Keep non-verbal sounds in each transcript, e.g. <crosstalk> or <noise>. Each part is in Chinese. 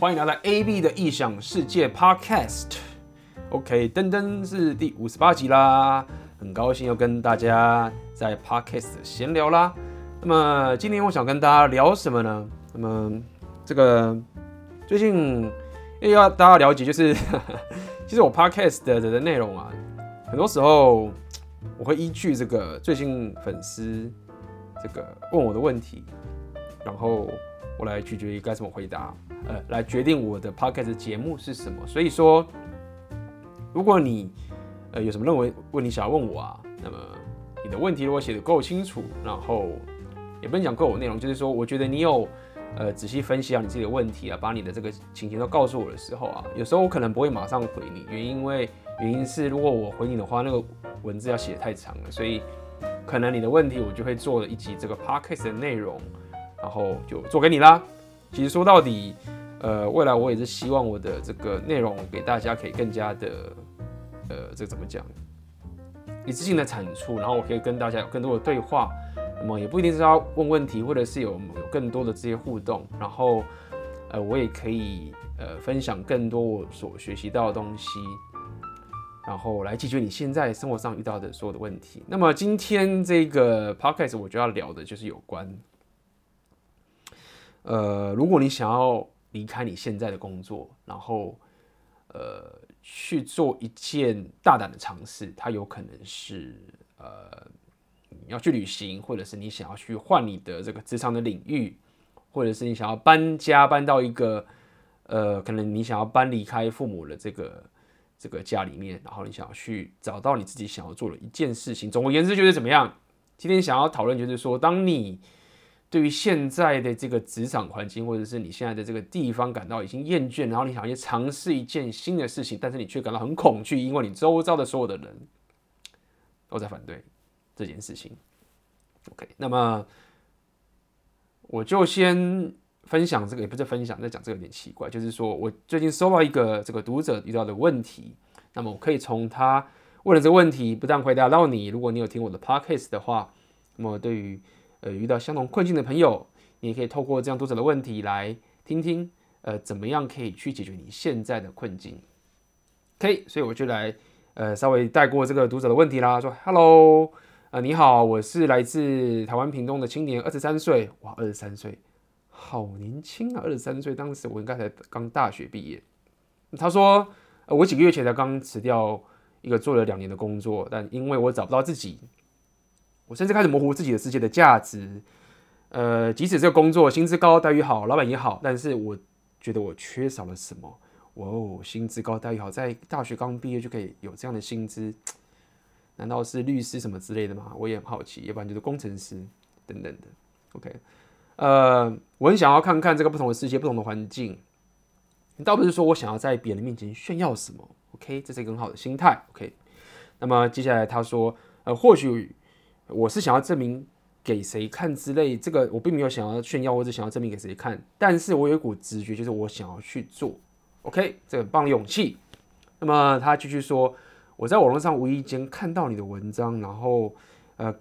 欢迎来到 AB 的异想世界 Podcast。OK，噔噔是第五十八集啦，很高兴又跟大家在 Podcast 闲聊啦。那么今天我想跟大家聊什么呢？那么这个最近要大家了解，就是 <laughs> 其实我 Podcast 的的内容啊，很多时候我会依据这个最近粉丝这个问我的问题，然后我来取决于该怎么回答。呃，来决定我的 podcast 节目是什么。所以说，如果你呃有什么认为问题想要问我啊，那么你的问题如果写的够清楚，然后也不能讲够有内容，就是说我觉得你有呃仔细分析啊你自己的问题啊，把你的这个情形都告诉我的时候啊，有时候我可能不会马上回你，原因为原因是如果我回你的话，那个文字要写太长了，所以可能你的问题我就会做了一集这个 podcast 的内容，然后就做给你啦。其实说到底，呃，未来我也是希望我的这个内容给大家可以更加的，呃，这怎么讲，一次性的产出，然后我可以跟大家有更多的对话。那么也不一定是要问问题，或者是有有更多的这些互动，然后，呃，我也可以呃分享更多我所学习到的东西，然后来解决你现在生活上遇到的所有的问题。那么今天这个 podcast 我就要聊的就是有关。呃，如果你想要离开你现在的工作，然后呃去做一件大胆的尝试，它有可能是呃你要去旅行，或者是你想要去换你的这个职场的领域，或者是你想要搬家搬到一个呃可能你想要搬离开父母的这个这个家里面，然后你想要去找到你自己想要做的一件事情。总而言之就是怎么样？今天想要讨论就是说，当你对于现在的这个职场环境，或者是你现在的这个地方感到已经厌倦，然后你想要去尝试一件新的事情，但是你却感到很恐惧，因为你周遭的所有的人都在反对这件事情。OK，那么我就先分享这个，也不是分享，再讲这个有点奇怪，就是说我最近收到一个这个读者遇到的问题，那么我可以从他问了这个问题，不但回答到你，如果你有听我的 Podcast 的话，那么对于呃，遇到相同困境的朋友，你也可以透过这样读者的问题来听听，呃，怎么样可以去解决你现在的困境。OK，所以我就来呃稍微带过这个读者的问题啦，说：“Hello，呃，你好，我是来自台湾屏东的青年，二十三岁，哇，二十三岁，好年轻啊，二十三岁，当时我应该才刚大学毕业。”他说：“呃，我几个月前才刚辞掉一个做了两年的工作，但因为我找不到自己。”我甚至开始模糊自己的世界的价值，呃，即使这个工作薪资高、待遇好、老板也好，但是我觉得我缺少了什么？哇哦，薪资高、待遇好，在大学刚毕业就可以有这样的薪资，难道是律师什么之类的吗？我也很好奇，要不然就是工程师等等的。OK，呃，我很想要看看这个不同的世界、不同的环境，你倒不是说我想要在别人面前炫耀什么。OK，这是一个很好的心态。OK，那么接下来他说，呃，或许。我是想要证明给谁看之类，这个我并没有想要炫耀或者想要证明给谁看，但是我有一股直觉，就是我想要去做。OK，这很棒的勇气。那么他继续说，我在网络上无意间看到你的文章，然后呃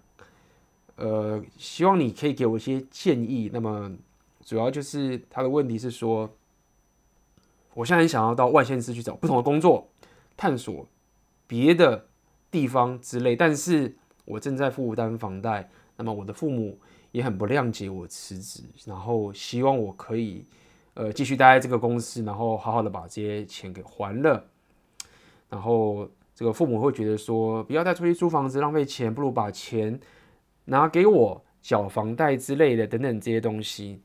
呃，希望你可以给我一些建议。那么主要就是他的问题是说，我现在很想要到外县市去找不同的工作，探索别的地方之类，但是。我正在负担房贷，那么我的父母也很不谅解我辞职，然后希望我可以呃继续待在这个公司，然后好好的把这些钱给还了。然后这个父母会觉得说，不要再出去租房子浪费钱，不如把钱拿给我缴房贷之类的等等这些东西。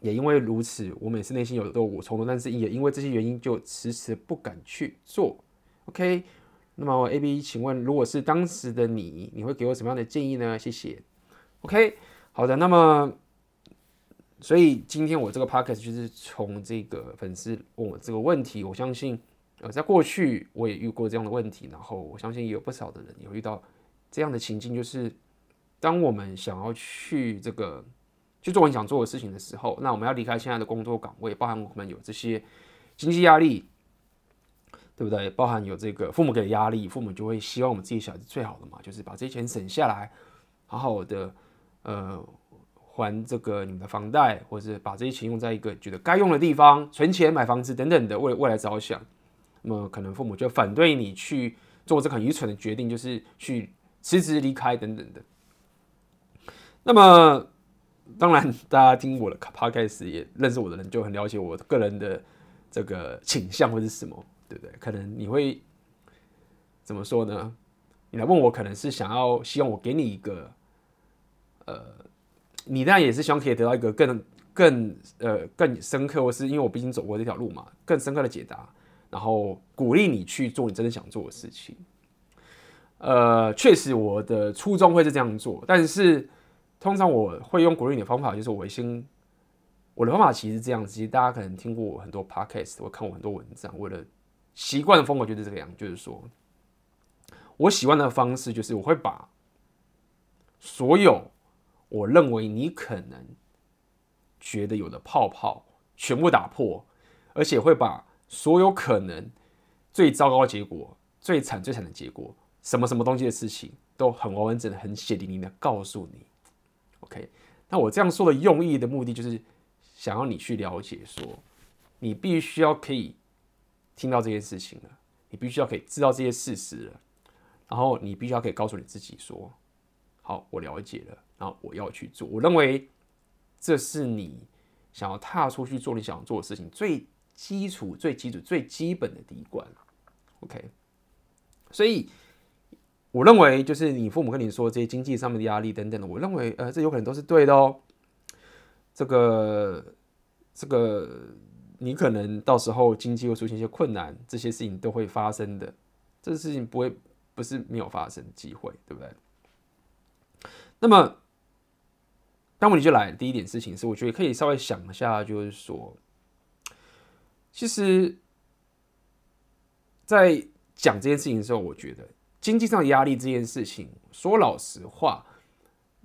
也因为如此，我每次内心有都有冲动，但是也因为这些原因就迟迟不敢去做。OK。那么，AB，请问，如果是当时的你，你会给我什么样的建议呢？谢谢。OK，好的。那么，所以今天我这个 podcast 就是从这个粉丝问我这个问题，我相信，呃，在过去我也遇过这样的问题，然后我相信也有不少的人有遇到这样的情境，就是当我们想要去这个去做我们想做的事情的时候，那我们要离开现在的工作岗位，包含我们有这些经济压力。对不对？包含有这个父母给的压力，父母就会希望我们自己小孩子最好的嘛，就是把这些钱省下来，好好的呃还这个你们的房贷，或者是把这些钱用在一个觉得该用的地方，存钱买房子等等的，为未来着想，那么可能父母就反对你去做这个很愚蠢的决定，就是去辞职离开等等的。那么，当然大家听我的 podcast 也认识我的人就很了解我个人的这个倾向会是什么，对不对？可能你会怎么说呢？你来问我，可能是想要希望我给你一个呃。你当然也是希望可以得到一个更更呃更深刻，或是因为我毕竟走过这条路嘛，更深刻的解答，然后鼓励你去做你真的想做的事情。呃，确实我的初衷会是这样做，但是通常我会用鼓励你的方法，就是我先我的方法其实是这样子，其实大家可能听过我很多 podcast，我看过很多文章，我的习惯的风格就是这个样，就是说我喜欢的方式就是我会把所有。我认为你可能觉得有的泡泡全部打破，而且会把所有可能最糟糕的结果、最惨最惨的结果，什么什么东西的事情，都很完完整的、很血淋淋的告诉你。OK，那我这样说的用意的目的，就是想要你去了解，说你必须要可以听到这些事情了，你必须要可以知道这些事实了，然后你必须要可以告诉你自己说。好，我了解了，然后我要去做。我认为这是你想要踏出去做你想做的事情最基础、最基础、最基本的第一关。OK，所以我认为就是你父母跟你说这些经济上面的压力等等的，我认为呃，这有可能都是对的哦。这个这个，你可能到时候经济会出现一些困难，这些事情都会发生的。这个事情不会不是没有发生机会，对不对？那么，当问题就来，第一点事情是，我觉得可以稍微想一下，就是说，其实，在讲这件事情的时候，我觉得经济上的压力这件事情，说老实话，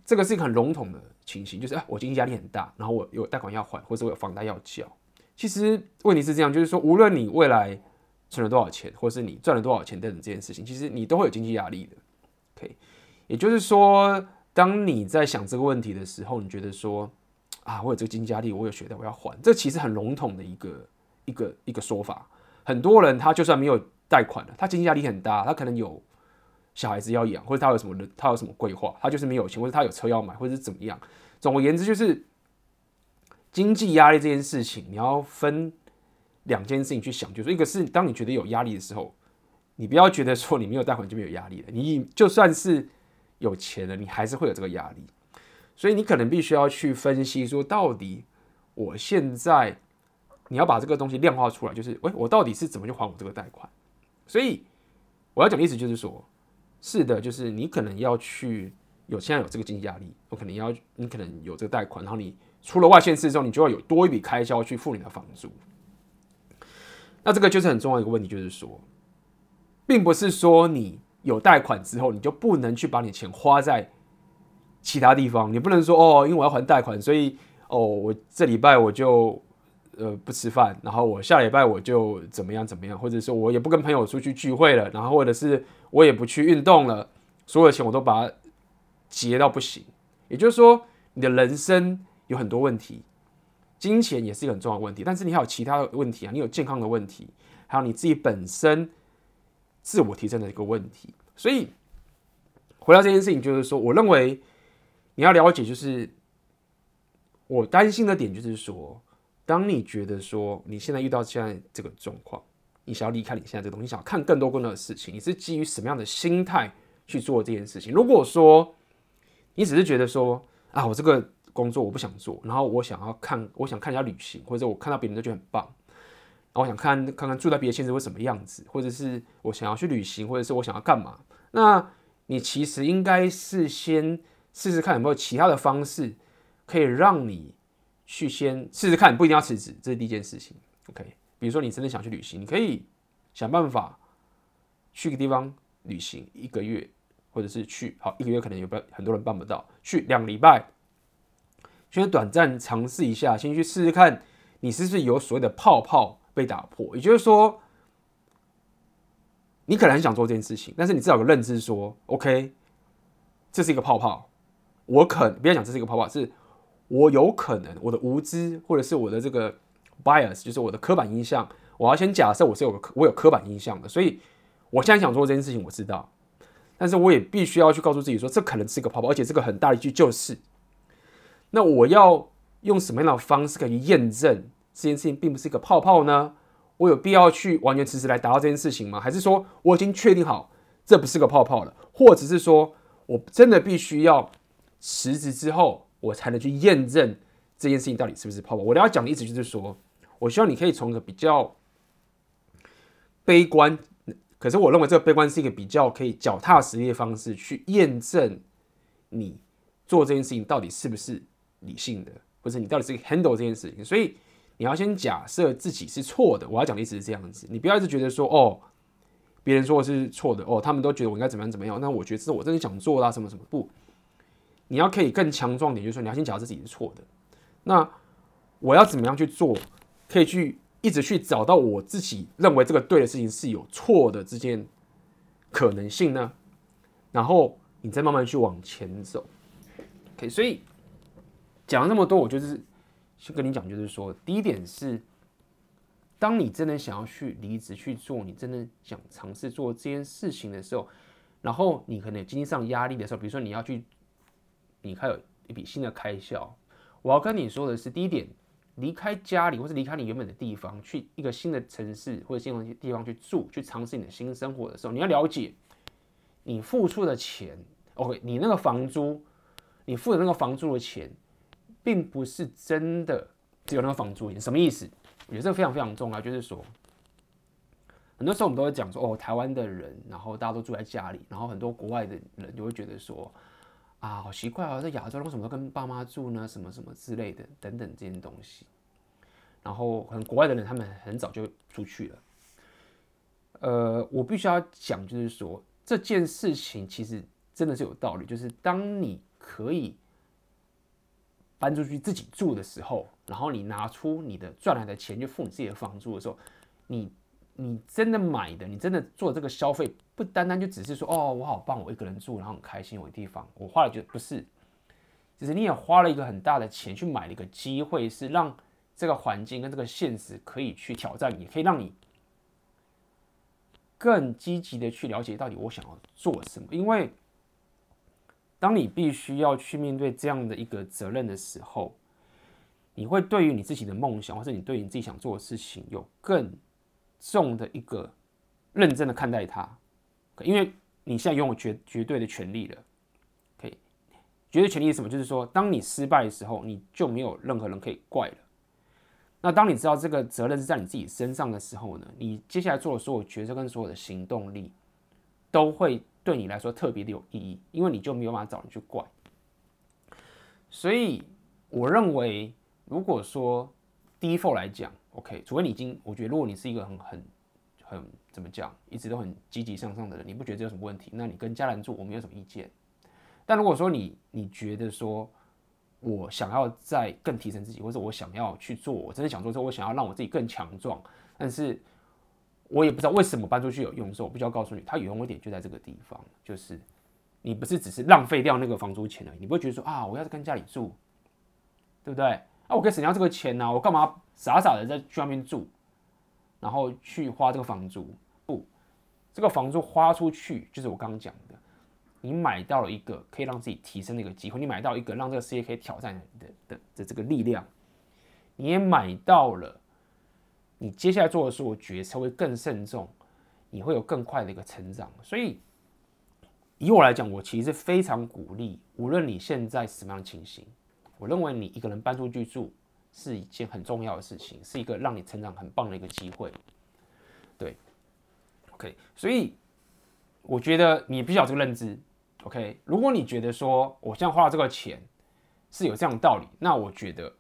这个是一个很笼统的情形，就是啊，我经济压力很大，然后我有贷款要还，或者我有房贷要缴。其实问题是这样，就是说，无论你未来存了多少钱，或是你赚了多少钱等等这件事情，其实你都会有经济压力的。OK，也就是说。当你在想这个问题的时候，你觉得说啊，我有这个经济压力，我有学贷，我要还，这其实很笼统的一个一个一个说法。很多人他就算没有贷款了，他经济压力很大，他可能有小孩子要养，或者他有什么人他有什么规划，他就是没有钱，或者他有车要买，或者是怎么样。总而言之，就是经济压力这件事情，你要分两件事情去想，就是一个是当你觉得有压力的时候，你不要觉得说你没有贷款就没有压力了，你就算是。有钱了，你还是会有这个压力，所以你可能必须要去分析说，到底我现在你要把这个东西量化出来，就是，喂，我到底是怎么去还我这个贷款？所以我要讲的意思就是说，是的，就是你可能要去有现在有这个经济压力，我可能要你可能有这个贷款，然后你出了外县市之后，你就要有多一笔开销去付你的房租。那这个就是很重要的一个问题，就是说，并不是说你。有贷款之后，你就不能去把你钱花在其他地方。你不能说哦，因为我要还贷款，所以哦，我这礼拜我就呃不吃饭，然后我下礼拜我就怎么样怎么样，或者说我也不跟朋友出去聚会了，然后或者是我也不去运动了，所有的钱我都把它结到不行。也就是说，你的人生有很多问题，金钱也是一个很重要的问题，但是你还有其他的问题啊，你有健康的问题，还有你自己本身。自我提升的一个问题，所以回到这件事情，就是说，我认为你要了解，就是我担心的点，就是说，当你觉得说你现在遇到现在这个状况，你想要离开你现在这个东西，想要看更多更多的事情，你是基于什么样的心态去做这件事情？如果说你只是觉得说啊，我这个工作我不想做，然后我想要看，我想看一下旅行，或者我看到别人都觉得很棒。我想看看看住在别的县市会什么样子，或者是我想要去旅行，或者是我想要干嘛？那你其实应该是先试试看有没有其他的方式可以让你去先试试看，不一定要辞职，这是第一件事情。OK，比如说你真的想去旅行，你可以想办法去个地方旅行一个月，或者是去好一个月可能有不很多人办不到，去两礼拜，先短暂尝试一下，先去试试看你是不是有所谓的泡泡。被打破，也就是说，你可能很想做这件事情，但是你至少有个认知说，OK，这是一个泡泡。我可不要讲这是一个泡泡，是我有可能我的无知或者是我的这个 bias，就是我的刻板印象，我要先假设我是有个我有刻板印象的，所以我现在想做这件事情，我知道，但是我也必须要去告诉自己说，这可能是一个泡泡，而且这个很大的一句就是，那我要用什么样的方式可以验证这件事情并不是一个泡泡呢？我有必要去完全辞职来达到这件事情吗？还是说我已经确定好这不是个泡泡了，或者是说我真的必须要辞职之后，我才能去验证这件事情到底是不是泡泡？我要讲的意思就是说，我希望你可以从一个比较悲观，可是我认为这个悲观是一个比较可以脚踏实地的方式去验证你做这件事情到底是不是理性的，或者你到底是 handle 这件事情，所以。你要先假设自己是错的，我要讲的意思是这样子，你不要一直觉得说哦，别人说我是错的哦，他们都觉得我应该怎么样怎么样，那我觉得是我真的想做啦，什么什么不？你要可以更强壮点，就是说你要先假设自己是错的。那我要怎么样去做，可以去一直去找到我自己认为这个对的事情是有错的这件可能性呢？然后你再慢慢去往前走。OK，所以讲了那么多，我就是。先跟你讲，就是说，第一点是，当你真的想要去离职去做，你真的想尝试做这件事情的时候，然后你可能有经济上压力的时候，比如说你要去，你还有一笔新的开销，我要跟你说的是，第一点，离开家里或是离开你原本的地方，去一个新的城市或者新的地方去住，去尝试你的新生活的时候，你要了解，你付出的钱，OK，你那个房租，你付的那个房租的钱。并不是真的只有那个房租钱，什么意思？我觉得这个非常非常重要，就是说，很多时候我们都会讲说，哦，台湾的人，然后大家都住在家里，然后很多国外的人就会觉得说，啊，好奇怪啊，在亚洲为什么都跟爸妈住呢？什么什么之类的，等等这些东西。然后很国外的人，他们很早就出去了。呃，我必须要讲，就是说这件事情其实真的是有道理，就是当你可以。搬出去自己住的时候，然后你拿出你的赚来的钱去付你自己的房租的时候，你你真的买的，你真的做这个消费，不单单就只是说哦，我好棒，我一个人住，然后很开心，有地方，我花了就不是，就是你也花了一个很大的钱去买了一个机会，是让这个环境跟这个现实可以去挑战你，可以让你更积极的去了解到底我想要做什么，因为。当你必须要去面对这样的一个责任的时候，你会对于你自己的梦想，或者你对你自己想做的事情，有更重的一个认真的看待它。因为你现在拥有绝绝对的权利了。可以，绝对权利是什么？就是说，当你失败的时候，你就没有任何人可以怪了。那当你知道这个责任是在你自己身上的时候呢，你接下来做的所有决策跟所有的行动力都会。对你来说特别的有意义，因为你就没有办法找人去怪。所以我认为，如果说 default 来讲，OK，除非你已经，我觉得如果你是一个很很很怎么讲，一直都很积极向上的人，你不觉得这有什么问题？那你跟家人住，我没有什么意见。但如果说你你觉得说，我想要再更提升自己，或者我想要去做，我真的想做之后，我想要让我自己更强壮，但是。我也不知道为什么搬出去有用，所以我必须要告诉你，它有用一点就在这个地方，就是你不是只是浪费掉那个房租钱而已，你不会觉得说啊，我要是跟家里住，对不对？啊，我可以省掉这个钱呢、我干嘛傻傻的在去外面住，然后去花这个房租？不，这个房租花出去，就是我刚刚讲的，你买到了一个可以让自己提升的一个机会，你买到一个让这个世界可以挑战的的，的这个力量，你也买到了。你接下来做的所有决策会更慎重，你会有更快的一个成长。所以，以我来讲，我其实非常鼓励，无论你现在什么样的情形，我认为你一个人搬出去住是一件很重要的事情，是一个让你成长很棒的一个机会。对，OK，所以我觉得你必须要这个认知。OK，如果你觉得说我现在花了这个钱是有这样的道理，那我觉得。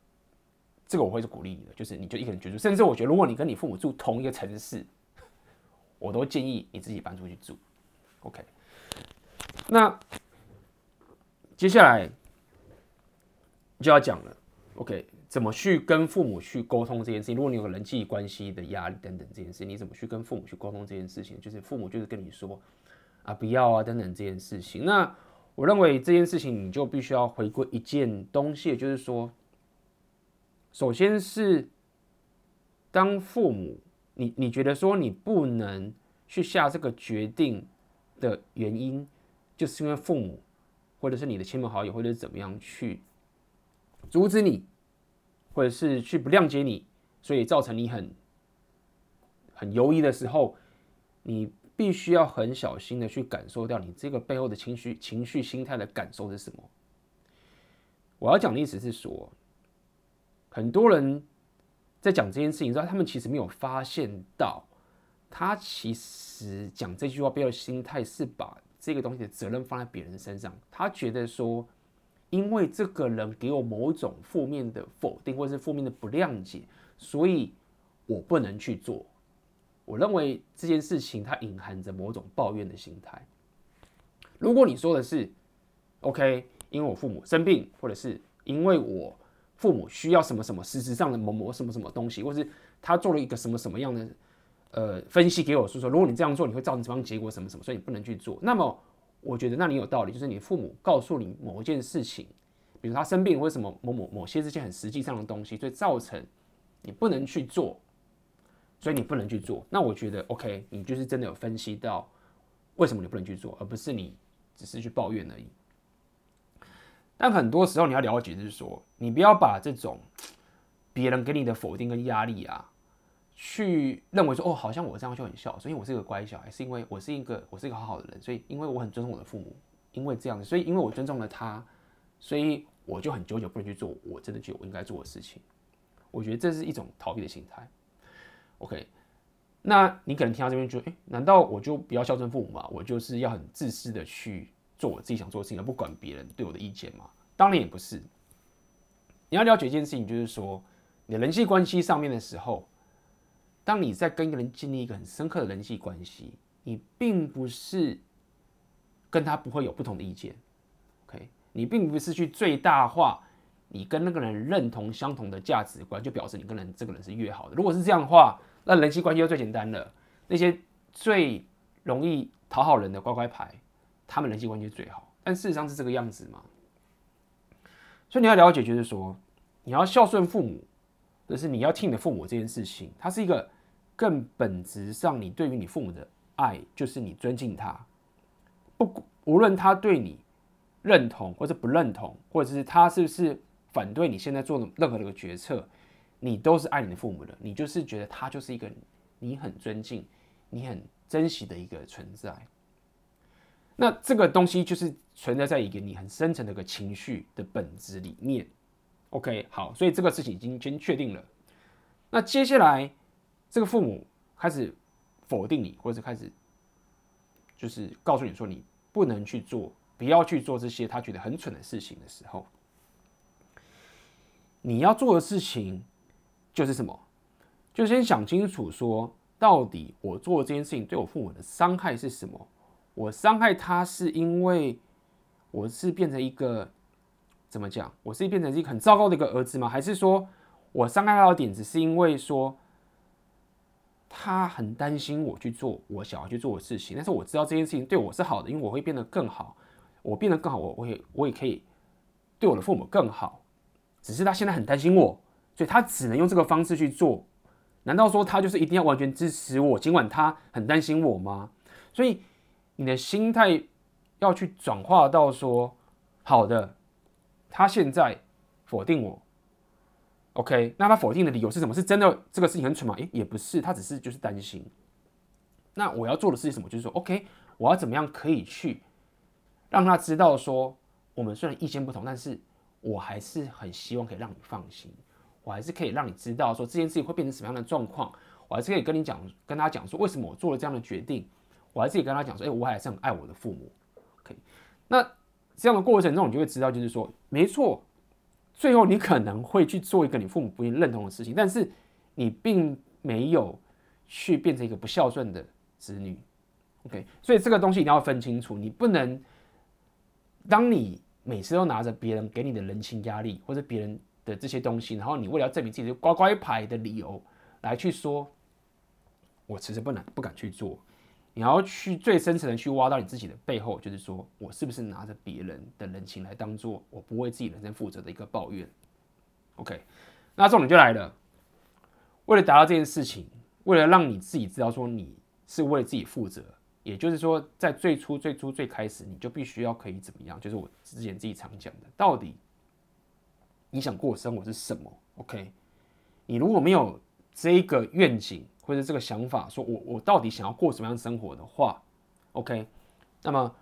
这个我会是鼓励你的，就是你就一个人居住，甚至我觉得，如果你跟你父母住同一个城市，我都建议你自己搬出去住。OK，那接下来就要讲了。OK，怎么去跟父母去沟通这件事情？如果你有人际关系的压力等等这件事，你怎么去跟父母去沟通这件事情？就是父母就是跟你说啊不要啊等等这件事情。那我认为这件事情你就必须要回归一件东西，就是说，首先是当父母，你你觉得说你不能去下这个决定的原因，就是因为父母或者是你的亲朋好友或者是怎么样去阻止你，或者是去不谅解你，所以造成你很很犹豫的时候，你必须要很小心的去感受到你这个背后的情绪、情绪、心态的感受是什么。我要讲的意思是说，很多人在讲这件事情之后，他们其实没有发现到，他其实讲这句话背后的心态是把这个东西的责任放在别人身上。他觉得说，因为这个人给我某种负面的否定，或者是负面的不谅解，所以我不能去做。我认为这件事情它隐含着某种抱怨的心态。如果你说的是 “OK”，因为我父母生病，或者是因为我父母需要什么什么实质上的某某什么什么东西，或是他做了一个什么什么样的呃分析给我说说，如果你这样做，你会造成什么样结果什么什么，所以你不能去做。那么我觉得那你有道理，就是你父母告诉你某一件事情，比如他生病，为什么某某某些这些很实际上的东西，所以造成你不能去做。所以你不能去做，那我觉得 OK，你就是真的有分析到为什么你不能去做，而不是你只是去抱怨而已。但很多时候你要了解，就是说，你不要把这种别人给你的否定跟压力啊，去认为说哦，好像我这样就很孝顺，因为我是一个乖小孩，是因为我是一个我是一个好好的人，所以因为我很尊重我的父母，因为这样子，所以因为我尊重了他，所以我就很久久不能去做我真的觉得我应该做的事情。我觉得这是一种逃避的心态。OK，那你可能听到这边就，哎，难道我就不要孝顺父母吗？我就是要很自私的去做我自己想做的事情，而不管别人对我的意见吗？当然也不是。你要了解一件事情，就是说，你的人际关系上面的时候，当你在跟一个人建立一个很深刻的人际关系，你并不是跟他不会有不同的意见。OK，你并不是去最大化。你跟那个人认同相同的价值观，就表示你跟人这个人是越好的。如果是这样的话，那人际关系就最简单了。那些最容易讨好人的乖乖牌，他们人际关系最好。但事实上是这个样子吗？所以你要了解，就是说，你要孝顺父母，就是你要听你的父母这件事情，它是一个更本质上，你对于你父母的爱，就是你尊敬他，不无论他对你认同或者不认同，或者是他是不是。反对你现在做的任何的一个决策，你都是爱你的父母的，你就是觉得他就是一个你很尊敬、你很珍惜的一个存在。那这个东西就是存在在一个你很深层的一个情绪的本质里面。OK，好，所以这个事情已经先确定了。那接下来这个父母开始否定你，或者开始就是告诉你说你不能去做、不要去做这些他觉得很蠢的事情的时候。你要做的事情就是什么？就先想清楚，说到底我做这件事情对我父母的伤害是什么？我伤害他是因为我是变成一个怎么讲？我是变成一个很糟糕的一个儿子吗？还是说我伤害他的点只是因为说他很担心我去做我想要去做的事情？但是我知道这件事情对我是好的，因为我会变得更好，我变得更好，我我也我也可以对我的父母更好。只是他现在很担心我，所以他只能用这个方式去做。难道说他就是一定要完全支持我，尽管他很担心我吗？所以你的心态要去转化到说，好的，他现在否定我，OK，那他否定的理由是什么？是真的这个事情很蠢吗？诶，也不是，他只是就是担心。那我要做的事情是什么？就是说，OK，我要怎么样可以去让他知道说，我们虽然意见不同，但是。我还是很希望可以让你放心，我还是可以让你知道说这件事情会变成什么样的状况，我还是可以跟你讲，跟他讲说为什么我做了这样的决定，我还是可以跟他讲说，哎，我还是很爱我的父母。OK，，那这样的过程中，你就会知道，就是说，没错，最后你可能会去做一个你父母不认同的事情，但是你并没有去变成一个不孝顺的子女。OK，所以这个东西一定要分清楚，你不能当你。每次都拿着别人给你的人情压力，或者别人的这些东西，然后你为了要证明自己的乖乖牌的理由来去说，我其实不能不敢去做，你要去最深层的去挖到你自己的背后，就是说我是不是拿着别人的人情来当做我不为自己人生负责的一个抱怨？OK，那重点就来了，为了达到这件事情，为了让你自己知道说你是为自己负责，也就是说在最初最初最开始，你就必须要可以怎么样？就是我之前自己常讲的，到底你想过生活是什么？OK，你如果没有这个愿景，或者这个想法，说我我到底想要过什么样的生活的话，OK，那么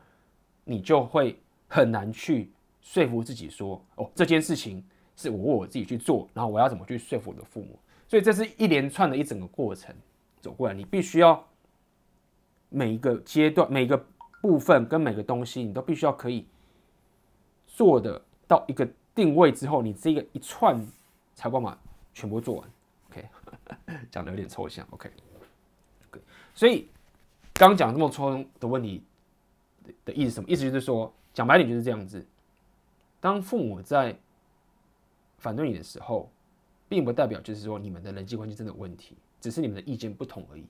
你就会很难去说服自己说，哦，这件事情是我我自己去做，然后我要怎么去说服我的父母？所以这是一连串的一整个过程走过来，你必须要每一个阶段、每一个部分跟每个东西，你都必须要可以做的到一个定位之后，你这个一串才办法全部做完。讲的有点抽象。OK，所以刚讲这么抽象的问题的意思什么？意思就是说，讲白点就是这样子。当父母在反对你的时候，并不代表就是说你们的人际关系真的有问题，只是你们的意见不同而已。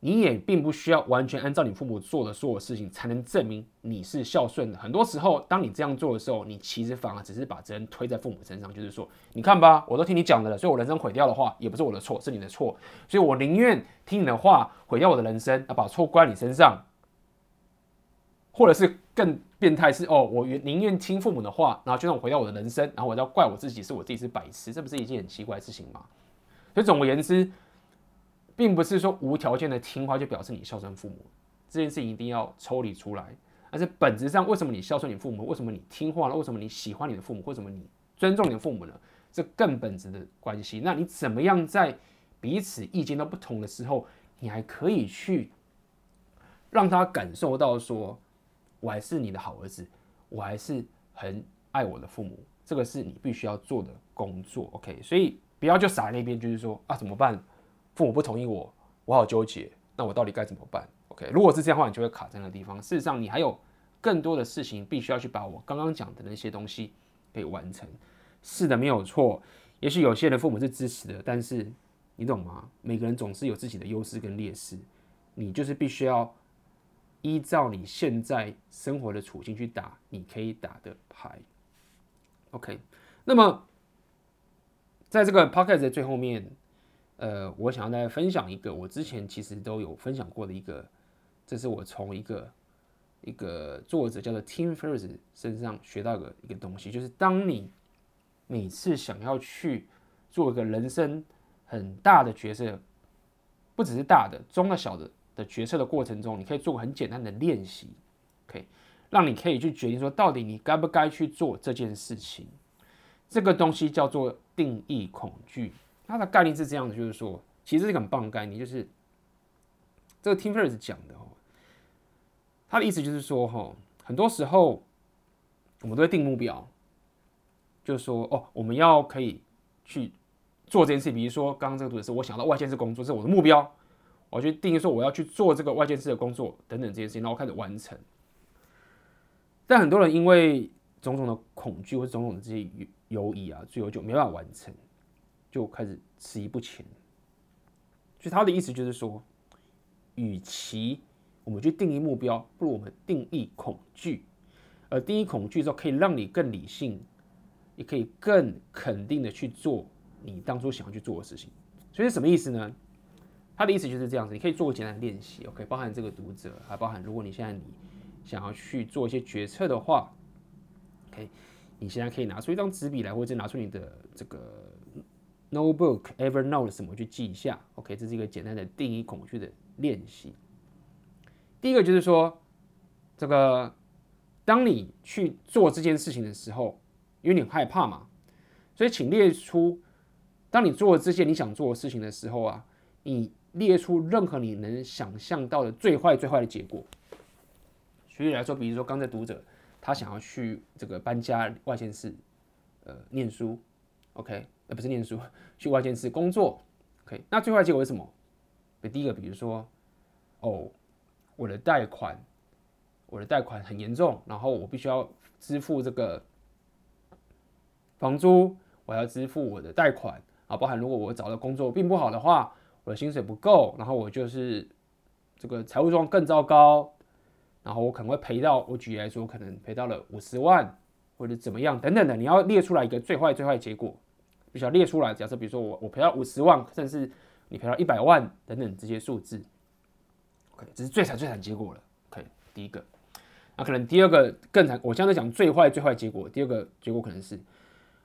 你也并不需要完全按照你父母做的所有事情才能证明你是孝顺的。很多时候，当你这样做的时候，你其实反而只是把责任推在父母身上，就是说，你看吧，我都听你讲的了，所以我人生毁掉的话，也不是我的错，是你的错。所以我宁愿听你的话，毁掉我的人生，啊，把错怪你身上。或者是更变态是哦，我宁愿听父母的话，然后就让我毁掉我的人生，然后我要怪我自己，是我自己是白痴，这不是一件很奇怪的事情吗？所以总而言之。并不是说无条件的听话就表示你孝顺父母，这件事情一定要抽离出来。而是本质上，为什么你孝顺你父母？为什么你听话了？为什么你喜欢你的父母？为什么你尊重你的父母呢？这更本质的关系。那你怎么样在彼此意见都不同的时候，你还可以去让他感受到说，我还是你的好儿子，我还是很爱我的父母。这个是你必须要做的工作。OK，所以不要就傻在那边，就是说啊，怎么办？父母不同意我，我好纠结。那我到底该怎么办？OK，如果是这样的话，你就会卡在那个地方。事实上，你还有更多的事情必须要去把我刚刚讲的那些东西给完成。是的，没有错。也许有些人父母是支持的，但是你懂吗？每个人总是有自己的优势跟劣势。你就是必须要依照你现在生活的处境去打你可以打的牌。OK，那么在这个 podcast 的最后面。呃，我想要再分享一个我之前其实都有分享过的一个，这是我从一个一个作者叫做 Tim Ferriss 身上学到的一个东西，就是当你每次想要去做一个人生很大的决策，不只是大的、中的、小的的决策的过程中，你可以做个很简单的练习，可以让你可以去决定说，到底你该不该去做这件事情。这个东西叫做定义恐惧。它的概念是这样的，就是说，其实是一个很棒的概念，就是这个 Tim Ferriss 讲的哦，他的意思就是说，哈，很多时候我们都会定目标，就是说，哦，我们要可以去做这件事，比如说刚刚这个读者是我想到外县市工作，这是我的目标，我去定义说我要去做这个外县市的工作等等这些事情，然后开始完成。但很多人因为种种的恐惧或种种的这些犹疑啊，最后就没办法完成。就开始迟疑不前，所以他的意思就是说，与其我们去定义目标，不如我们定义恐惧。而定义恐惧之后，可以让你更理性，也可以更肯定的去做你当初想要去做的事情。所以什么意思呢？他的意思就是这样子，你可以做个简单的练习，OK，包含这个读者，还包含如果你现在你想要去做一些决策的话，OK，你现在可以拿出一张纸笔来，或者拿出你的这个。No book Evernote 什么去记一下？OK，这是一个简单的定义恐惧的练习。第一个就是说，这个当你去做这件事情的时候，因为你害怕嘛，所以请列出，当你做这件你想做的事情的时候啊，你列出任何你能想象到的最坏最坏的结果。举例来说，比如说刚才读者他想要去这个搬家外县市，呃，念书，OK。而不是念书，去外县市工作，OK？那最坏结果是什么？第一个，比如说，哦，我的贷款，我的贷款很严重，然后我必须要支付这个房租，我要支付我的贷款啊，包含如果我找的工作并不好的话，我的薪水不够，然后我就是这个财务状况更糟糕，然后我可能会赔到，我举例来说，可能赔到了五十万或者怎么样等等的，你要列出来一个最坏最坏结果，必须要列出来。假设比如说我我赔到五十万，甚至你赔到一百万等等这些数字，OK，这是最惨最惨结果了。OK，第一个，那可能第二个更惨。我现在讲最坏最坏结果，第二个结果可能是。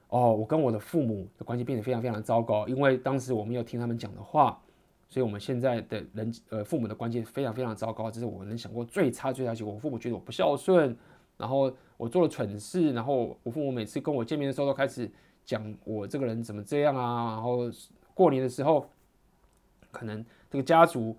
哦，我跟我的父母的关系变得非常非常糟糕，因为当时我没有听他们讲的话，所以我们现在的人呃父母的关系非常非常糟糕，这是我能想过最差最差结果。我父母觉得我不孝顺，然后我做了蠢事，然后我父母每次跟我见面的时候都开始讲我这个人怎么这样啊，然后过年的时候，可能这个家族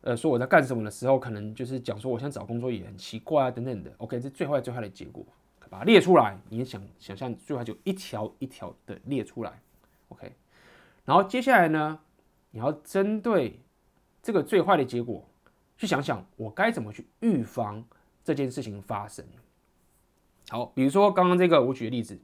呃说我在干什么的时候，可能就是讲说我现在找工作也很奇怪啊等等的。OK，这最坏最坏的结果。把它列出来，你想想象最坏就一条一条的列出来，OK。然后接下来呢，你要针对这个最坏的结果去想想，我该怎么去预防这件事情发生。好，比如说刚刚这个我举的例子，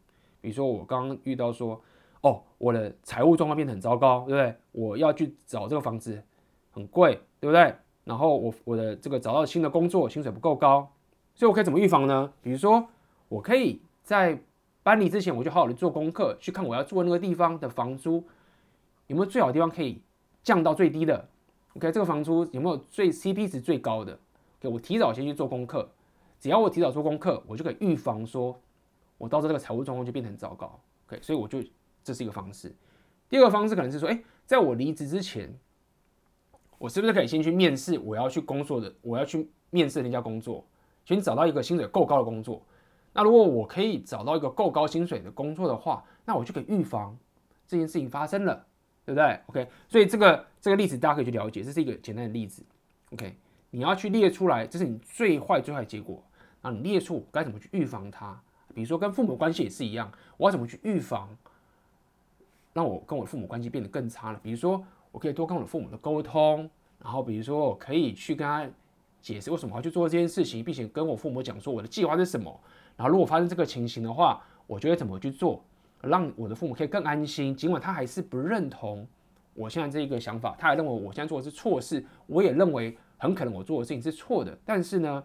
比如说我刚刚遇到说，哦，我的财务状况变得很糟糕，对不对？我要去找这个房子很贵，对不对？然后我我的这个找到新的工作，薪水不够高，所以我可以怎么预防呢？比如说。我可以在搬离之前，我就好好的做功课，去看我要住的那个地方的房租有没有最好的地方可以降到最低的。OK，这个房租有没有最 CP 值最高的？OK，我提早先去做功课，只要我提早做功课，我就可以预防说，我到时候这个财务状况就变得很糟糕。OK，所以我就这是一个方式。第二个方式可能是说，哎，在我离职之前，我是不是可以先去面试我要去工作的，我要去面试那家工作，先找到一个薪水够高的工作。那如果我可以找到一个够高薪水的工作的话，那我就可以预防这件事情发生了，对不对？OK，所以这个这个例子大家可以去了解，这是一个简单的例子。OK，你要去列出来，这是你最坏最坏结果，然后你列出该怎么去预防它。比如说跟父母关系也是一样，我要怎么去预防，让我跟我父母关系变得更差了？比如说我可以多跟我的父母的沟通，然后比如说我可以去跟他解释为什么要去做这件事情，并且跟我父母讲说我的计划是什么。然后，如果发生这个情形的话，我就会怎么去做，让我的父母可以更安心。尽管他还是不认同我现在这一个想法，他还认为我现在做的是错事，我也认为很可能我做的事情是错的。但是呢，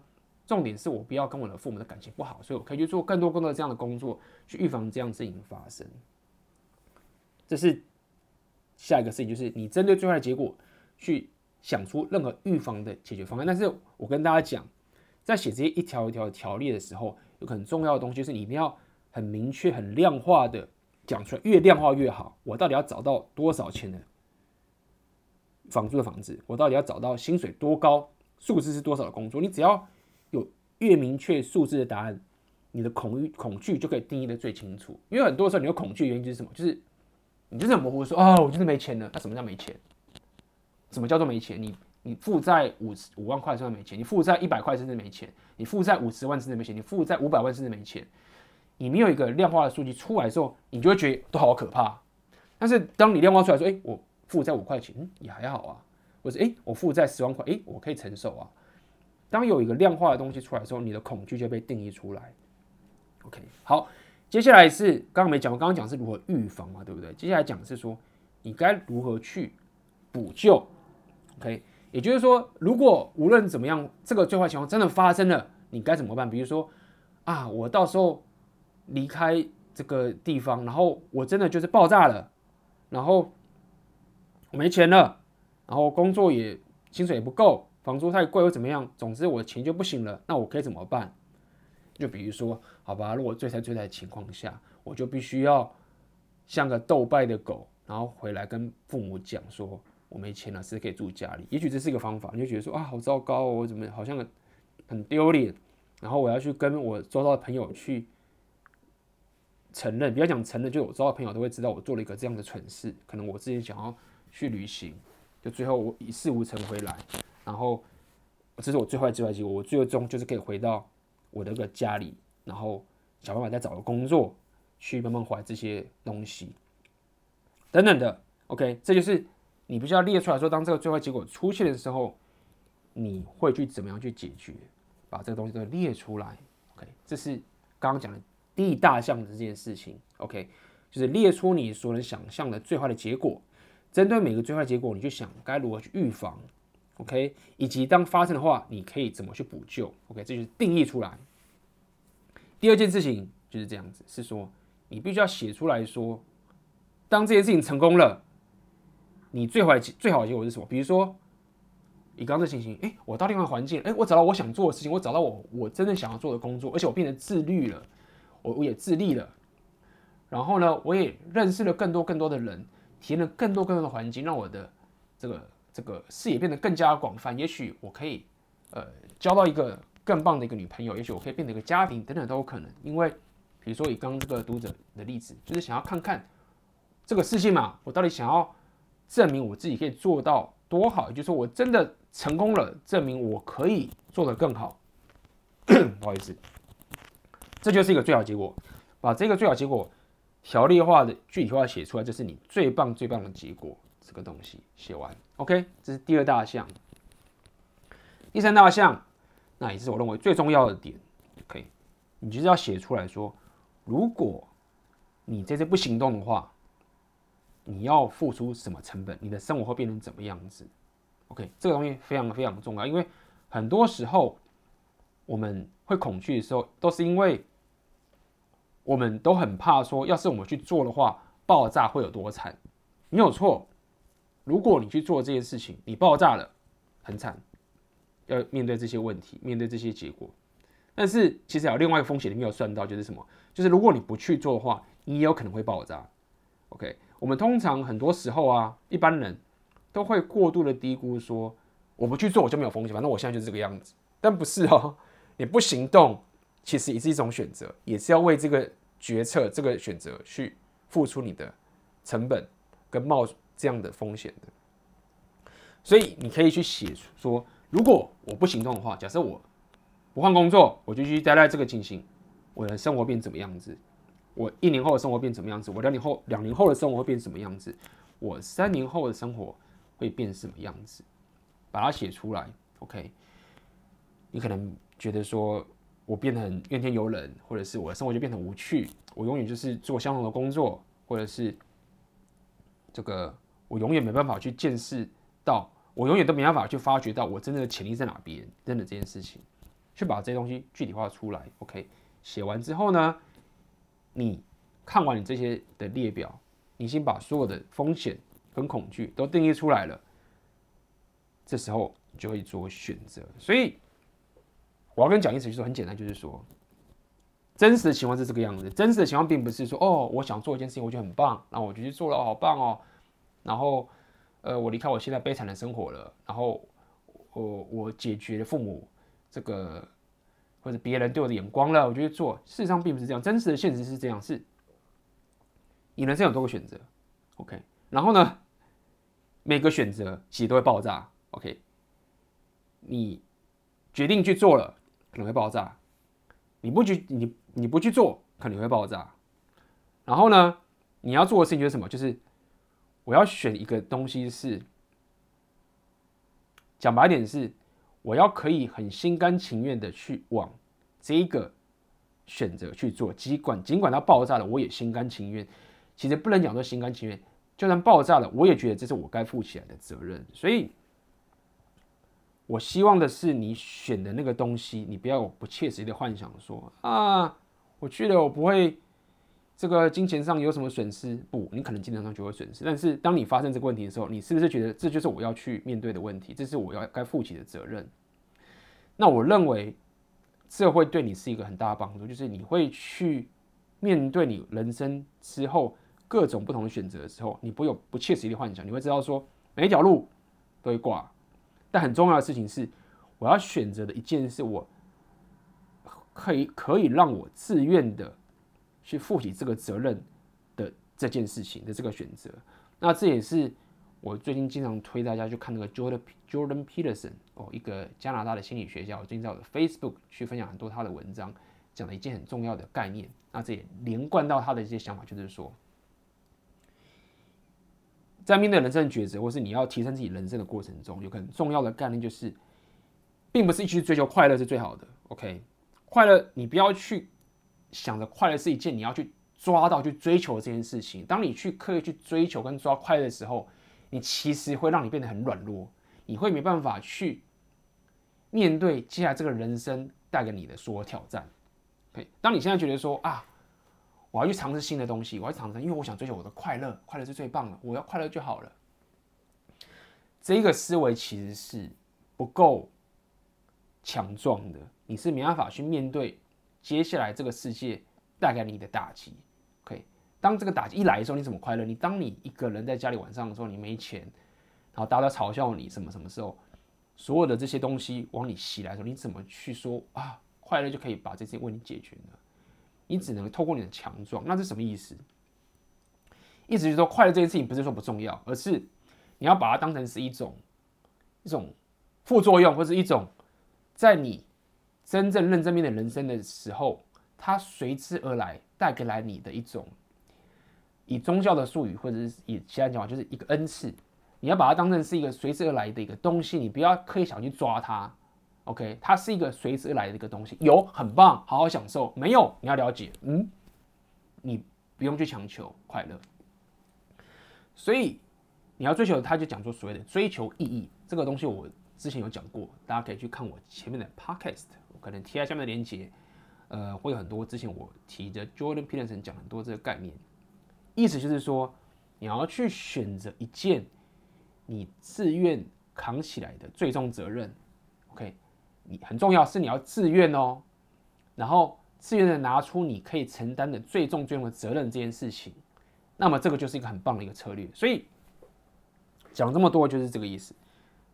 重点是我不要跟我的父母的感情不好，所以我可以去做更多更多的这样的工作，去预防这样的事情发生。这是下一个事情，就是你针对最坏的结果去想出任何预防的解决方案。但是我跟大家讲，在写这些一条一条的条例的时候，有很重要的东西，是你一定要很明确、很量化的讲出来，越量化越好。我到底要找到多少钱的房租的房子？我到底要找到薪水多高、数字是多少的工作？你只要有越明确数字的答案，你的恐惧恐惧就可以定义的最清楚。因为很多时候你有恐惧原因就是什么？就是你就是很模糊说、哦，我就是没钱了。那什么叫没钱？什么叫做没钱？你？你负债五十五万块甚至没钱，你负债一百块甚至没钱，你负债五十万甚至没钱，你负债五百万甚至没钱，你没有一个量化的数据出来的时候，你就会觉得都好可怕。但是当你量化出来说，哎，我负债五块钱，嗯，也还好啊，或者哎，我负债十万块，哎，我可以承受啊。当有一个量化的东西出来的时候，你的恐惧就被定义出来。OK，好，接下来是刚刚没讲，我刚刚讲是如何预防嘛，对不对？接下来讲的是说你该如何去补救。OK。也就是说，如果无论怎么样，这个最坏情况真的发生了，你该怎么办？比如说，啊，我到时候离开这个地方，然后我真的就是爆炸了，然后我没钱了，然后工作也薪水也不够，房租太贵，又怎么样？总之我的钱就不行了，那我可以怎么办？就比如说，好吧，如果最惨最惨的情况下，我就必须要像个斗败的狗，然后回来跟父母讲说。我没钱了，是可以住家里。也许这是一个方法，你就觉得说啊，好糟糕哦，我怎么好像很丢脸？然后我要去跟我周遭的朋友去承认，不要讲承认，就我周遭的朋友都会知道我做了一个这样的蠢事。可能我之前想要去旅行，就最后我一事无成回来，然后这是我最坏最坏结果。我最终就是可以回到我的个家里，然后想办法再找个工作，去慢慢还这些东西等等的。OK，这就是。你必须要列出来说，当这个最坏结果出现的时候，你会去怎么样去解决？把这个东西都列出来。OK，这是刚刚讲的第一大项的这件事情。OK，就是列出你所能想象的最坏的结果，针对每个最坏结果，你就想该如何去预防。OK，以及当发生的话，你可以怎么去补救？OK，这就是定义出来。第二件事情就是这样子，是说你必须要写出来说，当这件事情成功了，你最坏最好的结果是什么？比如说，以刚刚的情形，哎，我到另外环境，哎，我找到我想做的事情，我找到我我真正想要做的工作，而且我变得自律了，我我也自立了，然后呢，我也认识了更多更多的人，体验了更多更多的环境，让我的这个这个视野变得更加广泛。也许我可以呃交到一个更棒的一个女朋友，也许我可以变成一个家庭，等等都有可能。因为比如说以刚刚这个读者的例子，就是想要看看这个事情嘛，我到底想要证明我自己可以做到多好，也就是说我真的。成功了，证明我可以做得更好。<coughs> 不好意思，这就是一个最好结果。把这个最好结果条例化的具体化写出来，这是你最棒最棒的结果。这个东西写完，OK，这是第二大项。第三大项，那也是我认为最重要的点。OK，你就是要写出来说，如果你这次不行动的话，你要付出什么成本？你的生活会变成怎么样子？OK，这个东西非常非常重要，因为很多时候我们会恐惧的时候，都是因为我们都很怕说，要是我们去做的话，爆炸会有多惨？没有错，如果你去做这件事情，你爆炸了，很惨，要面对这些问题，面对这些结果。但是其实还有另外一个风险，你没有算到，就是什么？就是如果你不去做的话，你也有可能会爆炸。OK，我们通常很多时候啊，一般人。都会过度的低估说，我不去做我就没有风险，反正我现在就是这个样子。但不是哦，你不行动，其实也是一种选择，也是要为这个决策、这个选择去付出你的成本跟冒这样的风险的。所以你可以去写说，如果我不行动的话，假设我不换工作，我就继续待在这个情形，我的生活变怎么样子？我一年后的生活变怎么样子？我两年后两年后的生活会变什么样子？我三年后的生活？会变什么样子？把它写出来，OK。你可能觉得说，我变得很怨天尤人，或者是我的生活就变得无趣，我永远就是做相同的工作，或者是这个我永远没办法去见识到，我永远都没办法去发掘到我真正的潜力在哪边。真的这件事情，去把这些东西具体化出来，OK。写完之后呢，你看完你这些的列表，你先把所有的风险。跟恐惧都定义出来了，这时候你就会做选择。所以我要跟你讲一次，就是很简单，就是说，真实的情况是这个样子。真实的情况并不是说，哦，我想做一件事情，我觉得很棒，然后我就去做了，好棒哦。然后，呃，我离开我现在悲惨的生活了，然后我我解决了父母这个或者别人对我的眼光了，我就去做。事实上并不是这样，真实的现实是这样，是你人生有多个选择，OK。然后呢，每个选择其实都会爆炸。OK，你决定去做了，可能会爆炸；你不去，你你不去做，可能会爆炸。然后呢，你要做的事情就是什么？就是我要选一个东西是，讲白点是，我要可以很心甘情愿的去往这一个选择去做，尽管尽管它爆炸了，我也心甘情愿。其实不能讲说心甘情愿。就算爆炸了，我也觉得这是我该负起来的责任。所以，我希望的是你选的那个东西，你不要有不切实际的幻想，说啊，我去了，我不会这个金钱上有什么损失。不，你可能金钱上就会损失。但是，当你发生这个问题的时候，你是不是觉得这就是我要去面对的问题？这是我要该负起的责任？那我认为，这会对你是一个很大的帮助，就是你会去面对你人生之后。各种不同的选择的时候，你不会有不切实际的幻想，你会知道说每一条路都会挂。但很重要的事情是，我要选择的一件事，我可以可以让我自愿的去负起这个责任的这件事情的这个选择。那这也是我最近经常推大家去看那个 Jordan Jordan Peterson 哦，一个加拿大的心理学家，我最近在我的 Facebook 去分享很多他的文章，讲了一件很重要的概念。那这也连贯到他的一些想法，就是说。在面对人生的抉择，或是你要提升自己人生的过程中，有个很重要的概念就是，并不是一直追求快乐是最好的。OK，快乐你不要去想着快乐是一件你要去抓到、去追求的这件事情。当你去刻意去追求跟抓快乐的时候，你其实会让你变得很软弱，你会没办法去面对接下来这个人生带给你的所有挑战。OK，当你现在觉得说啊，我要去尝试新的东西，我要尝试，因为我想追求我的快乐，快乐是最棒的，我要快乐就好了。这个思维其实是不够强壮的，你是没办法去面对接下来这个世界带给你的打击。OK，当这个打击一来的时候，你怎么快乐？你当你一个人在家里晚上的时候，你没钱，然后大家嘲笑你什么什么时候，所有的这些东西往你袭来的时候，你怎么去说啊？快乐就可以把这些问题解决呢？你只能透过你的强壮。那是什么意思？意思就是说，快乐这件事情不是说不重要，而是你要把它当成是一种一种副作用，或是一种在你真正认真面对人生的时候，它随之而来带给来你的一种，以宗教的术语或者是以其他讲法，就是一个恩赐。你要把它当成是一个随之而来的一个东西，你不要刻意想去抓它。OK，它是一个随之而来的一个东西，有很棒，好好享受；没有，你要了解，嗯，你不用去强求快乐。所以你要追求，他就讲说所谓的追求意义这个东西，我之前有讲过，大家可以去看我前面的 Podcast，可能贴在下面的链接，呃，会有很多之前我提的 Jordan Peterson 讲很多这个概念，意思就是说，你要去选择一件你自愿扛起来的最终责任，OK。你很重要，是你要自愿哦，然后自愿的拿出你可以承担的最重最重的责任这件事情，那么这个就是一个很棒的一个策略。所以讲这么多就是这个意思。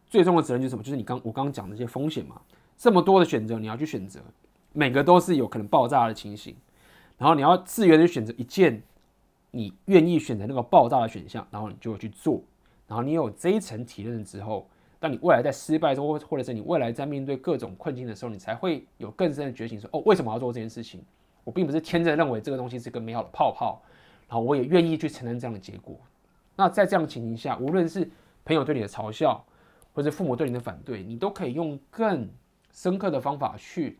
最重的责任就是什么？就是你刚我刚刚讲的这些风险嘛。这么多的选择你要去选择，每个都是有可能爆炸的情形，然后你要自愿的选择一件你愿意选择那个爆炸的选项，然后你就去做，然后你有这一层体验之后。当你未来在失败中，或者是你未来在面对各种困境的时候，你才会有更深的觉醒，说：“哦，为什么要做这件事情？我并不是天真的认为这个东西是个美好的泡泡，然后我也愿意去承担这样的结果。”那在这样的情形下，无论是朋友对你的嘲笑，或者父母对你的反对，你都可以用更深刻的方法去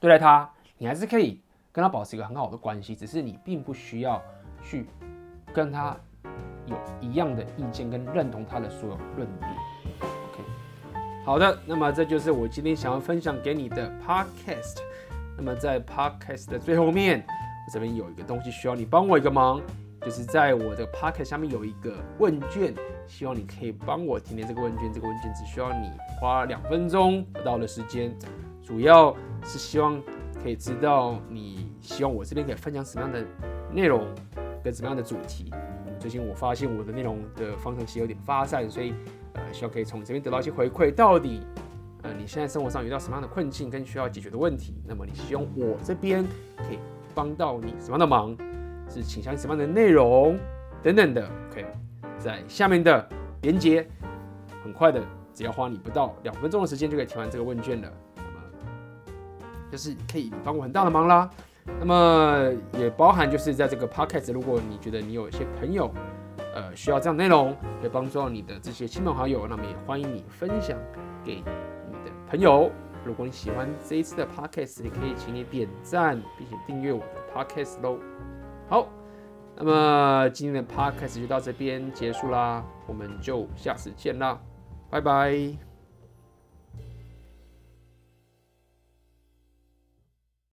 对待他。你还是可以跟他保持一个很好的关系，只是你并不需要去跟他有一样的意见跟认同他的所有论点。OK，好的，那么这就是我今天想要分享给你的 podcast。那么在 podcast 的最后面，我这边有一个东西需要你帮我一个忙，就是在我的 podcast 下面有一个问卷，希望你可以帮我填填这个问卷。这个问卷只需要你花两分钟不到的时间，主要是希望可以知道你希望我这边可以分享什么样的内容跟什么样的主题。最近我发现我的内容的方向其实有点发散，所以。呃，希望可以从这边得到一些回馈。到底，呃，你现在生活上遇到什么样的困境跟需要解决的问题？那么你希望我这边可以帮到你什么样的忙？是倾向什么样的内容等等的？OK，在下面的连接，很快的，只要花你不到两分钟的时间就可以填完这个问卷了。那么，就是可以帮我很大的忙啦。那么也包含就是在这个 Podcast，如果你觉得你有一些朋友。呃，需要这样内容，可以帮助到你的这些亲朋好友，那么也欢迎你分享给你的朋友。如果你喜欢这一次的 podcast，也可以请你点赞并且订阅我的 podcast 喽。好，那么今天的 podcast 就到这边结束啦，我们就下次见啦，拜拜。